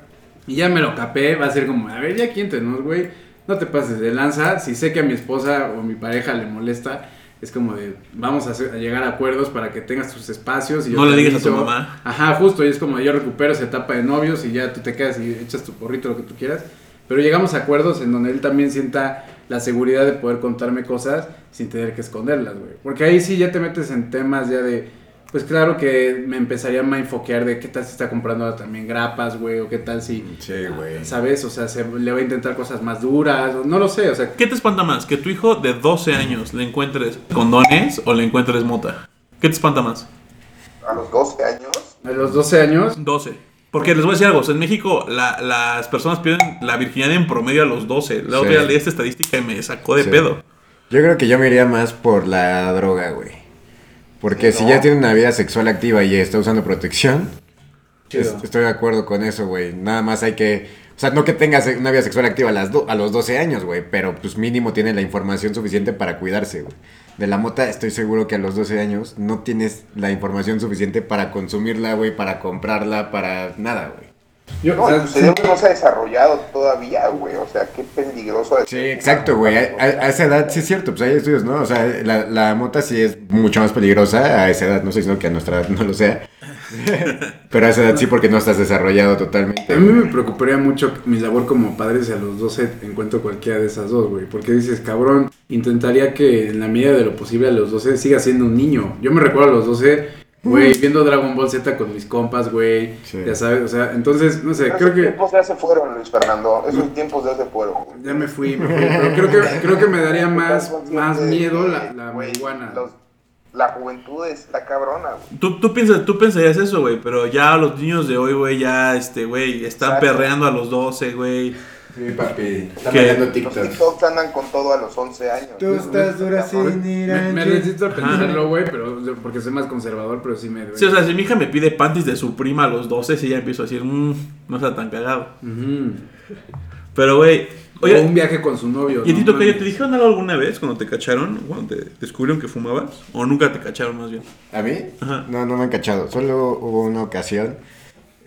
y ya me lo capé, va a ser como, a ver, ya aquí entre nos, güey, no te pases de lanza. Si sé que a mi esposa o mi pareja le molesta, es como de, vamos a, hacer- a llegar a acuerdos para que tengas tus espacios. Y yo No le digas a tu mamá. Ajá, justo, y es como yo recupero esa etapa de novios y ya tú te quedas y echas tu porrito, lo que tú quieras. Pero llegamos a acuerdos en donde él también sienta la seguridad de poder contarme cosas sin tener que esconderlas, güey. Porque ahí sí ya te metes en temas ya de, pues claro que me empezaría a enfoquear de qué tal si está comprando ahora también grapas, güey, o qué tal si, Sí, güey. ¿sabes? O sea, se, le va a intentar cosas más duras, o no lo sé, o sea, ¿Qué te espanta más? ¿Que tu hijo de 12 años le encuentres condones o le encuentres mota? ¿Qué te espanta más? A los 12 años. a los 12 años, 12. Porque les voy a decir algo, o sea, en México la- las personas pierden la virginidad en promedio a los 12. La otra Sí. día leí esta estadística y me sacó de Sí. pedo. Yo creo que yo me iría más por la droga, güey. Porque si ya tiene una vida sexual activa y está usando protección, es- estoy de acuerdo con eso, güey. Nada más hay que... O sea, no que tengas una vida sexual activa a, las do- a los 12 años, güey, pero pues mínimo tiene la información suficiente para cuidarse, güey. De la mota estoy seguro que a los 12 años no tienes la información suficiente para consumirla, güey, para comprarla, para nada, güey. Yo, No, o sea, tu cerebro no se ha desarrollado todavía, güey. O sea, qué peligroso. Sí, exacto, güey. A, esa edad sí es cierto, pues hay estudios, ¿no? O sea, la, la mota sí es mucho más peligrosa a esa edad, no sé si que a nuestra edad no lo sea. Pero a esa edad sí porque no estás desarrollado totalmente. A mí me preocuparía mucho mi labor como padre si a los 12 encuentro cualquiera de esas dos, güey. Porque dices, cabrón, intentaría que en la medida de lo posible a los 12 siga siendo un niño. Yo me recuerdo a los 12, güey, viendo Dragon Ball Z con mis compas, güey. Sí. Ya sabes, o sea, entonces, no sé, Esos creo que... tiempos ya se fueron, Luis Fernando. Esos tiempos ya se fueron. güey. Ya me fui, me fui, pero creo que, creo que me daría más, más miedo la, la güey, marihuana. los- la juventud está cabrona, güey. Tú, tú, piensas, tú pensarías eso, güey, pero ya los niños de hoy, güey, ya, este, güey, están Exacto. perreando a los 12, güey. Sí, papi. Está ¿Qué? bailando Los TikTok. TikToks andan con todo a los 11 años. Tú estás dura sin ir Me, me a- resisto a pensarlo, güey, pero porque soy más conservador, pero sí me duele. Sí, o sea, si mi hija me pide panties de su prima a los 12, sí ya empiezo a decir, mmm, no está tan cagado. Pero, güey, o oye, un viaje con su novio. ¿y a ti no ¿te dijeron algo alguna vez cuando te cacharon? Cuando te descubrieron que fumabas? ¿O nunca te cacharon más bien? ¿A mí? Ajá. No, no me han cachado. Solo hubo una ocasión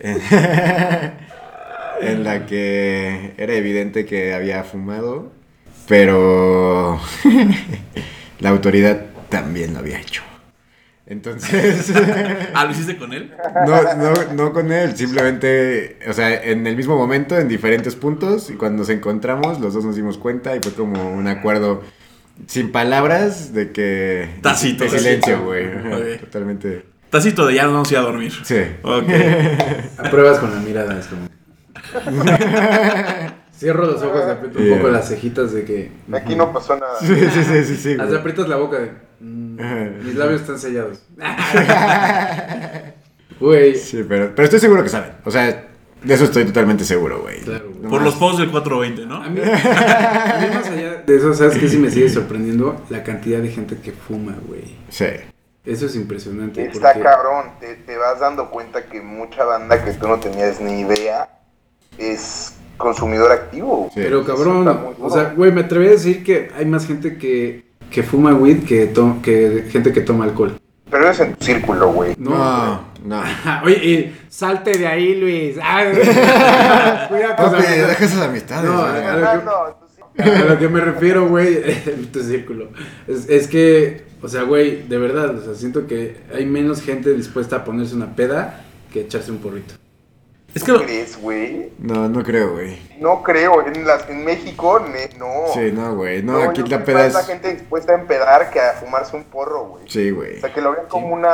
en, la que era evidente que había fumado, pero la autoridad también lo había hecho. Entonces, Ah, ¿lo hiciste con él? no, no, no con él, simplemente, o sea, en el mismo momento, en diferentes puntos, y cuando nos encontramos, los dos nos dimos cuenta y fue como un acuerdo sin palabras de que... Tácito. De silencio, Tácito. güey. Ajá, Ok. Totalmente. Tacito de ya no vamos a ir a dormir. Sí. Ok. Apruebas con la mirada, es como. Cierro los ojos, y aprieto un poco las cejitas de que. Aquí no pasó nada. Sí, sí, sí, sí, sí, Hasta aprietas la boca de. mm, mis labios están sellados. Güey. Sí, pero, pero estoy seguro que saben. O sea, de eso estoy totalmente seguro, güey. Claro, güey. Por los posts del 420, ¿no? A mí, a mí más allá de eso, ¿sabes qué? Sí me sigue sorprendiendo la cantidad de gente que fuma, güey. Sí. Eso es impresionante. Está porque- cabrón, te, te vas dando cuenta que mucha banda que tú no tenías ni idea es consumidor activo. Sí. Pero cabrón, o sea, güey, me atreví a decir que hay más gente que, que fuma weed que, to- que gente que toma alcohol. Pero es en tu círculo, güey. No, No, no. Oye, y salte de ahí, Luis. Ah, Papi, amistades. deja esas amistades. No, güey. a- Fernando, tú sí. A lo que me refiero, güey, en tu círculo. Es, es que, o sea, güey, de verdad, o sea, siento que hay menos gente dispuesta a ponerse una peda que echarse un porrito. Es que lo- ¿Crees, güey? No, no creo, güey. No creo, en, las, en México, ne- no. Sí, no, güey. No, aquí la peda más la es... gente dispuesta a empedar que a fumarse un porro, güey. Sí, güey. O sea, que lo vean como una...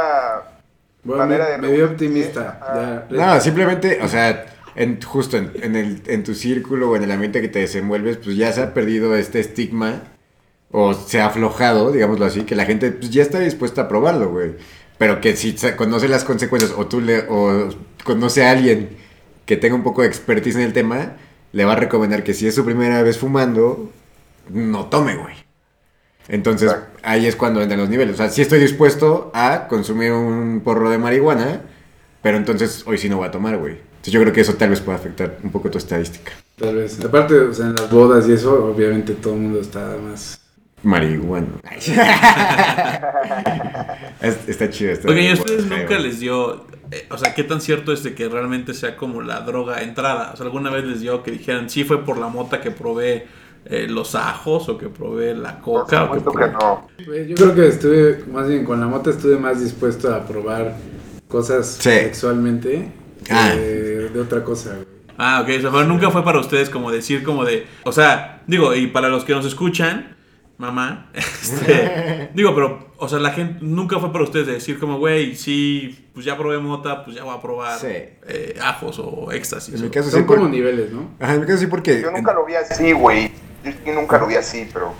Bueno, me, Manera de me vi optimista. ya. No, simplemente, o sea, en, justo en, en el, en tu círculo o en el ambiente que te desenvuelves, pues ya se ha perdido este estigma o se ha aflojado, digámoslo así, que la gente pues, ya está dispuesta a probarlo, güey. Pero que si conoce las consecuencias o tú le, o conoce a alguien que tenga un poco de expertise en el tema, le va a recomendar que si es su primera vez fumando, no tome, güey. Entonces, Exacto. ahí es cuando entran los niveles. O sea, sí estoy dispuesto a consumir un porro de marihuana, pero entonces hoy sí no voy a tomar, güey. Entonces yo creo que eso tal vez pueda afectar un poco tu estadística. Tal vez. Aparte, o sea, en las bodas y eso, obviamente todo el mundo está más. Marihuana. Es- está chido. Está Oigan, ¿y a ustedes nunca les dio, eh, o sea, qué tan cierto es de que realmente sea como la droga entrada? O sea, ¿alguna vez les dio que dijeran, sí fue por la mota que probé eh, los ajos o que probé la Por coca o que que no. Güey, Yo creo que estuve, más bien con la mota, estuve más dispuesto a probar cosas Sí. sexualmente que Ah. de otra cosa. Ah, ok, o sea, nunca fue para ustedes como decir como de, o sea, digo, y para los que nos escuchan, mamá, este, digo, pero, o sea, la gente nunca fue para ustedes de decir como, güey, sí, pues ya probé mota, pues ya voy a probar Sí. eh, ajos o éxtasis. En mi caso Son sí, como por- niveles, ¿no? Ajá, en mi caso sí porque... Yo nunca lo vi así, güey. Yo nunca lo vi así, pero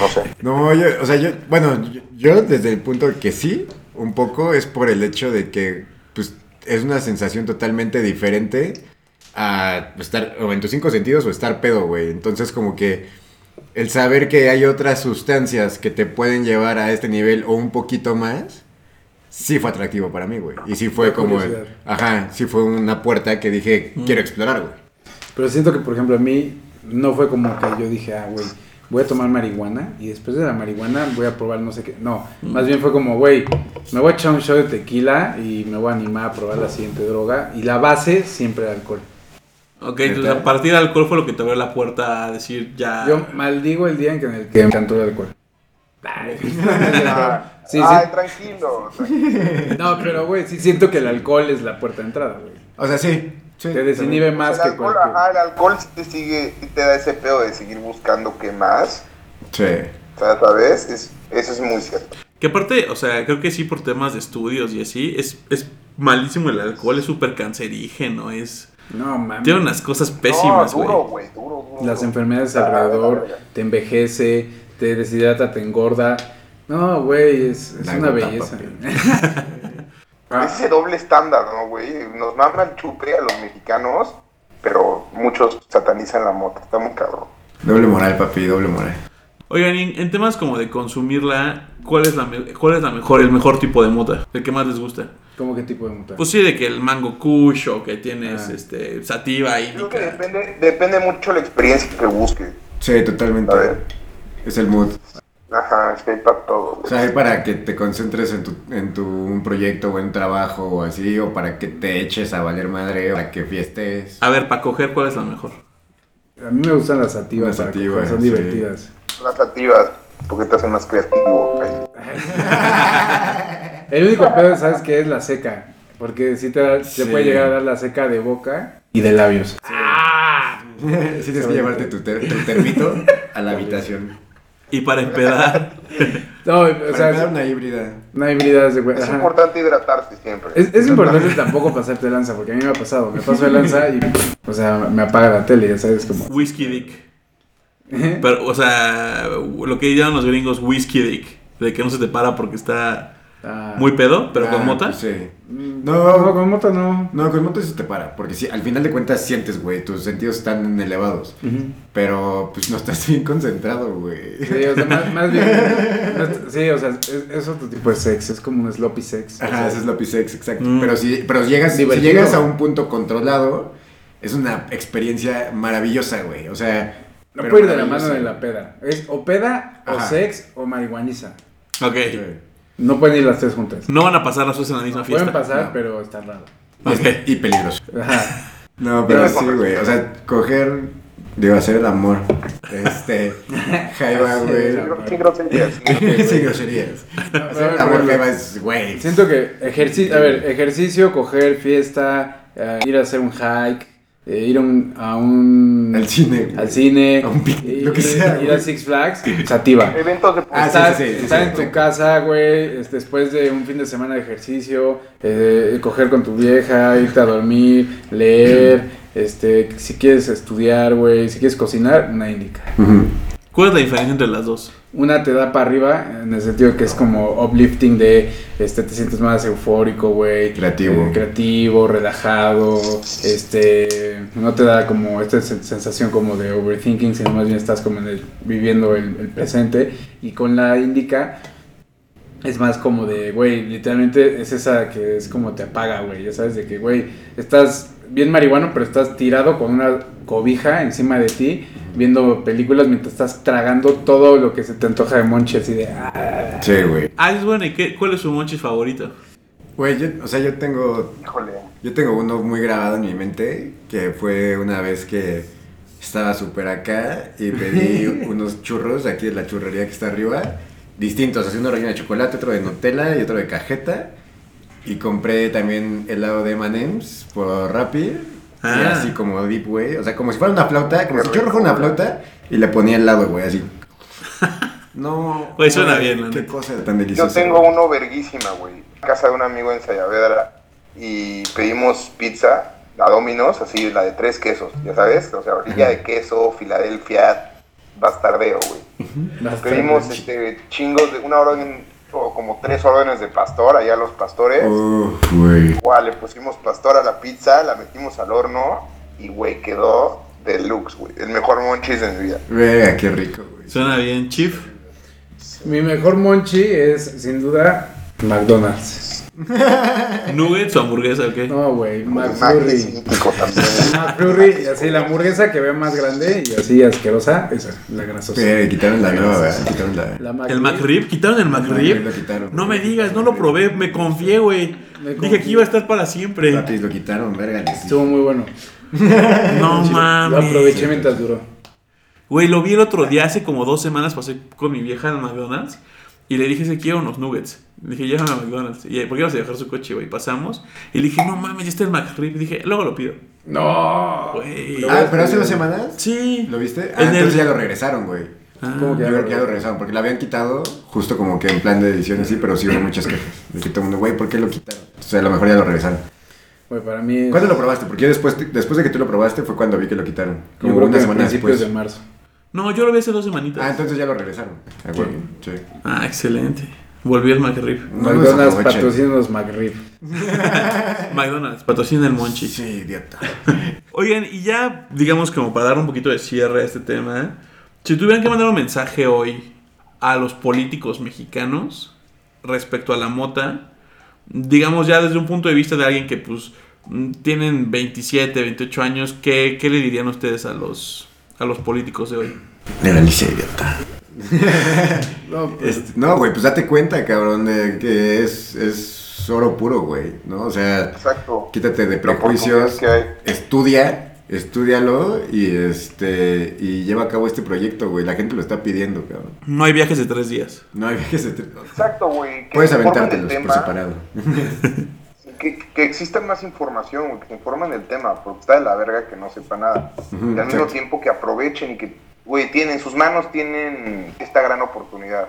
no sé. No, yo, o sea, yo, bueno, yo, yo desde el punto de que sí, un poco es por el hecho de que, pues, es una sensación totalmente diferente a estar, o en tus cinco sentidos, o estar pedo, güey. Entonces, como que el saber que hay otras sustancias que te pueden llevar a este nivel o un poquito más, sí fue atractivo para mí, güey. Y sí fue como, ajá, sí fue una puerta que dije, quiero explorar, güey. Pero siento que, por ejemplo, a mí no fue como que yo dije, ah, güey, voy a tomar marihuana y después de la marihuana voy a probar no sé qué. No, más bien fue como, güey, me voy a echar un shot de tequila y me voy a animar a probar la siguiente droga. Y la base siempre el alcohol. Ok, entonces a partir del alcohol fue lo que te abrió la puerta a decir ya... Yo maldigo el día en que, en el que me encantó el alcohol. Ah, Sí, ay, sí. tranquilo. tranquilo. No, pero, güey, sí siento que el alcohol es la puerta de entrada, güey. O sea, sí. sí Te desinhibe más el que alcohol, cualquier... ajá, el alcohol sí te sigue, sí te da ese pedo de seguir buscando qué más. Sí. O sea, ¿sabes? Es, eso es muy cierto. Que aparte, o sea, creo que sí por temas de estudios y así, es, es malísimo el alcohol, es súper cancerígeno, es... No, mames. Tiene unas cosas pésimas, no, güey. duro, güey, duro, duro. Las enfermedades Ah, alrededor, te envejece, te deshidrata, te engorda. No, güey, es, una belleza. Es ese doble estándar, ¿no, güey? Nos mama el chupe a los mexicanos, pero muchos satanizan la moto. Está muy cabrón. Doble moral, papi, doble moral. Oigan, en, en temas como de consumirla, ¿cuál es la cuál es la mejor, el mejor tipo de mota? ¿El que más les gusta? ¿Cómo qué tipo de muta? Pues sí, de que el mango kush o que tienes Ah. este sativa Creo que depende, depende mucho la experiencia que busques. Sí, totalmente. A ver. Es el mood. Ajá, es que hay para todo. O sea, hay para que te concentres en tu, en tu un proyecto o en trabajo o así, o para que te eches a valer madre, o para que fiestes. A ver, para coger, ¿cuál es la mejor? A mí me gustan las sativas, Las para sativas, coger, son sí. divertidas. Las sativas, porque te hacen más creativo. El único pedo, ¿sabes qué? Es la seca. Porque sí te, da- te Sí. puede llegar a dar la seca de boca y de labios. sí, tienes que llevarte tu, ter- tu termito a la habitación. Y para empedar, No, o Para sea, empezar una híbrida. hay habilidades de güey. Es ajá. importante hidratarte siempre. Es, es importante tampoco pasarte de lanza, porque a mí me ha pasado. Me paso de lanza y, o sea, me apaga la tele, ya sabes, como. whisky dick. Pero, o sea, lo que llaman los gringos whisky dick. De que no se te para porque está Ah. muy pedo, pero Ah, con mota. pues sí. No, No, con moto no. no, con moto sí te para, porque sí, al final de cuentas sientes, güey, tus sentidos están elevados, pero pues no estás bien concentrado, güey. Sí, o sea, más, más bien. no sí, o sea, es, es otro tipo de sex, es como un sloppy sex. o Ajá, sea, es sloppy sex, exacto. Mm. Pero si, pero llegas, si llegas a un punto controlado, es una experiencia maravillosa, güey. O sea, No puede ir de la mano de la peda. Es o peda, o sex, o marihuaniza. Ok. Sí. No pueden ir las tres juntas. No van a pasar las cosas en la misma fiesta. Pueden pasar, no. pero está raro. Y peligroso. Ajá. No, pero sí, güey. O sea, coger, digo, hacer el amor. Este, jaiba, güey. Sí, groserías. Sí, groserías. Amor, jaiba es, güey. Siento que ejercicio, a ver, ejercicio, coger, fiesta, eh, ir a hacer un hike, eh, ir a un, a un- Al cine, al cine, A un pi- ir, lo que sea, ir a. Six Flags, sativa. Eventos de Ah, estar sí, sí, estar sí, en sí. tu casa, güey, es- después de un fin de semana de ejercicio, eh, coger con tu vieja, irte a dormir, leer, este, si quieres estudiar, güey, si quieres cocinar, una indica. ¿Cuál es la diferencia entre las dos? Una te da para arriba, en el sentido que es como uplifting de, este, te sientes más eufórico, güey. Creativo. eh, creativo, relajado, este, no te da como esta sen- sensación como de overthinking, sino más bien estás como en el- viviendo el, el presente. Y con la indica es más como de, güey, literalmente es esa que es como te apaga, güey, ya sabes, de que, güey, estás bien marihuano, pero estás tirado con una cobija encima de ti, viendo películas mientras estás tragando todo lo que se te antoja de monche, así de, ah, Sí, güey. Ah, es bueno. ¿Y qué, cuál es su monchis favorito? Güey, yo, o sea, yo tengo Híjole. Yo tengo uno muy grabado en mi mente, que fue una vez que estaba súper acá y pedí unos churros aquí de la churrería que está arriba, distintos, así uno relleno de chocolate, otro de Nutella y otro de cajeta. Y compré también helado de M&M's por Rappi Y Ah. así como deep, güey. O sea, como si fuera una flauta, como si yo fuera una flauta y le ponía al lado, güey, así. No. Güey, suena güey, bien, Qué cosa tan Yo deliciosa. tengo güey. uno verguísima, güey. En casa de un amigo en Sayavedra y pedimos pizza a Domino's, así la de tres quesos, ya sabes, o sea, orilla de queso, Filadelfia, bastardeo, güey. Pedimos este chingos de una orden o como tres órdenes de pastor, allá los pastores. Uf, güey. Igual le pusimos pastor a la pizza, la metimos al horno y güey quedó deluxe, güey. El mejor monchis de mi vida. Vega, qué rico, güey. Suena bien, Chief. Mi mejor monchi es, sin duda, McDonald's. ¿Nuggets o hamburguesa o qué? No, güey, McFlurry. McFlurry, y así la hamburguesa que vea más grande y así asquerosa, esa, la grasosa. Vega, quitaron la ¿verdad? Quitaron la. La ¿El McRib? ¿Quitaron el McRib? Lo quitaron. No me digas, no lo probé, me confié, güey. Dije que iba a estar para siempre. Papi, lo quitaron, verga. Estuvo muy bueno. No Lo mames. aproveché mientras duró. Güey, lo vi el otro día, hace como dos semanas pasé con mi vieja al McDonald's y le dije si quiero unos nuggets. Le dije, llévame a McDonald's. Y ¿por qué ibas a dejar su coche, güey? Pasamos y le dije, no mames, ya está el McRib. Y dije, luego lo pido. No. Güey. Ah, pero hace dos semanas. Sí. ¿Lo viste? Ah, En el- entonces ya lo regresaron, güey. Ah. ¿Cómo que Yo ya creo lo que ya lo regresaron, porque lo habían quitado justo como que en plan de edición así, pero sí hubo muchas quejas. De que todo el mundo, güey, ¿por qué lo quitaron? O sea, a lo mejor ya lo regresaron. Güey, para mí es- ¿Cuándo lo probaste? Porque yo después, después de que tú lo probaste fue cuando vi que lo quitaron. Yo Como creo una que semana principios después. de marzo. No, yo lo vi hace dos semanitas. Ah, entonces ya lo regresaron. Ah, sí. Ah, excelente. Volvió el McRib. No McDonald's patrocina los McRib. McDonald's, patrocina el Monchi. Sí, idiota. Oigan, y ya, digamos, como para dar un poquito de cierre a este tema, si tuvieran que mandar un mensaje hoy a los políticos mexicanos respecto a la mota, digamos ya desde un punto de vista de alguien que pues mm, tienen 27, 28 años, ¿qué, qué le dirían ustedes a los, a los políticos de hoy? Legalice, idiota. No, pues, Este, no, güey, pues date cuenta, cabrón, de que es, es oro puro, güey, ¿no? O sea, Exacto. quítate de prejuicios, oportunidad que hay. estudia, estudialo y este y lleva a cabo este proyecto, güey. La gente lo está pidiendo, cabrón. No hay viajes de tres días. No hay que se te- Exacto, güey. Puedes aventártelos por separado. Que, que exista más información, que se informen del tema, porque está de la verga que no sepa nada. Ujú, y al mismo tiempo que aprovechen y que, güey, tienen, en sus manos tienen esta gran oportunidad.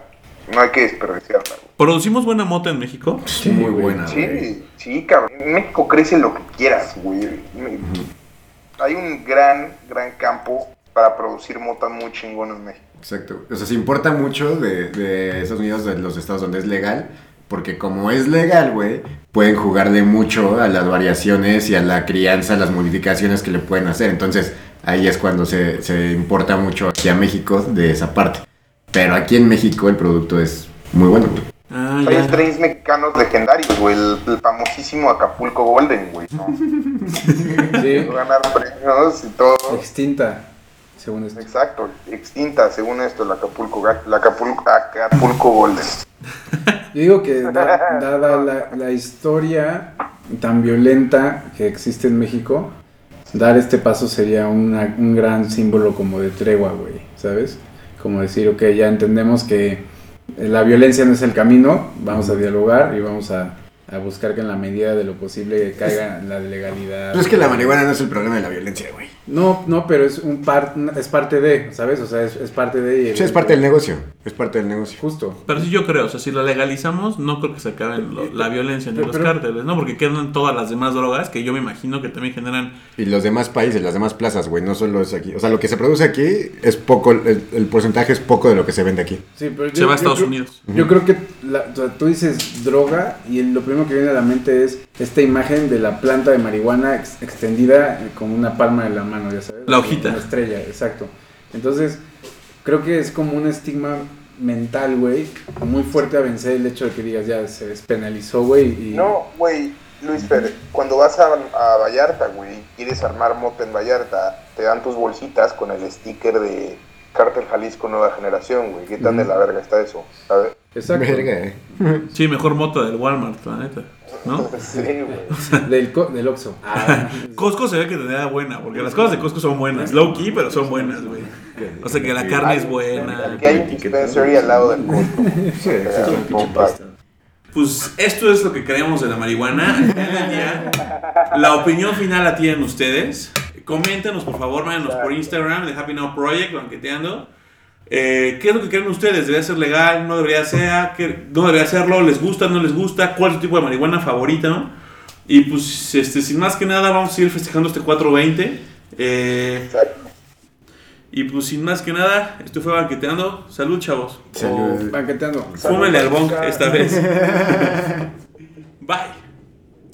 No hay que desperdiciarla. ¿Producimos buena mota en México? Sí, Muy buena. Sí, sí, cabrón. En México crece lo que quieras, güey. Me- Hay un gran, gran campo para producir mota muy chingón en México. Exacto. O sea, se importa mucho de, de Estados Unidos, de los estados donde es legal, porque como es legal, güey, pueden jugarle mucho a las variaciones y a la crianza, a las modificaciones que le pueden hacer. Entonces, ahí es cuando se, se importa mucho aquí a México de esa parte. Pero aquí en México el producto es muy bueno, güey. Ah, Hay ya. trains mexicanos legendarios, güey. El, el famosísimo Acapulco Golden, güey. ¿no? Sí, Ganar premios y todo. extinta, según esto. Exacto, extinta, según esto, el Acapulco, el Acapulco, Acapulco Golden. Yo digo que da- dada la, la historia tan violenta que existe en México, dar este paso sería una- un gran símbolo como de tregua, güey, ¿sabes? Como decir, ok, ya entendemos que la violencia no es el camino, vamos a dialogar y vamos a, a buscar que en la medida de lo posible caiga la legalidad. Pero es que la marihuana no es el problema de la violencia, güey. No, no, pero es un par, es parte de, ¿sabes? O sea, es, es parte de... Sí, es parte del negocio. Es parte del negocio. Justo. Pero sí yo creo, o sea, si lo legalizamos, no creo que se acabe lo- la violencia ni Pero- los pero- cárteles, ¿no? Porque quedan todas las demás drogas que yo me imagino que también generan... Y los demás países, las demás plazas, güey, no solo es aquí. O sea, lo que se produce aquí es poco, el, el porcentaje es poco de lo que se vende aquí. Sí, pero Se va a Estados creo- Unidos. Yo creo que la- o sea, tú dices droga y el- lo primero que viene a la mente es esta imagen de la planta de marihuana ex- extendida eh, como una palma de la mano, ya sabes. La hojita. Una estrella, exacto. Entonces, creo que es como un estigma mental, güey, muy fuerte a vencer el hecho de que digas ya se despenalizó, güey. Y... No, güey, Luis Fer, cuando vas a, a Vallarta, güey, quieres armar mota en Vallarta, te dan tus bolsitas con el sticker de Cártel Jalisco Nueva Generación, güey. ¿Qué tan de la verga está eso? ¿Sabes? Exacto. Verga, eh. Sí, mejor mota del Walmart, la neta, ¿no? Sí, güey. Del, del Oxxo. Ah, Costco se ve que tenía buena, porque las cosas de Costco son buenas, low key, pero son buenas, güey. O sea que la carne es buena. Aquí hay un dispensary al lado del Costco. Sí, pues esto es lo que creemos de la marihuana. La opinión final la tienen ustedes. Coméntenos, por favor, mándenos por Instagram de Happy Now Project, banqueteando. Eh, ¿Qué es lo que creen ustedes? ¿Debería ser legal? ¿No debería ser? ¿Qué- ¿No debería serlo? ¿Les gusta? ¿No les gusta? ¿Cuál es su tipo de marihuana favorita? no? Y pues, este, sin más que nada, vamos a seguir festejando este 420. Eh, Exacto. y pues, sin más que nada, esto fue banqueteando. Salud, chavos. Salud. Banqueteando. Fúmenle al bong esta vez. Bye.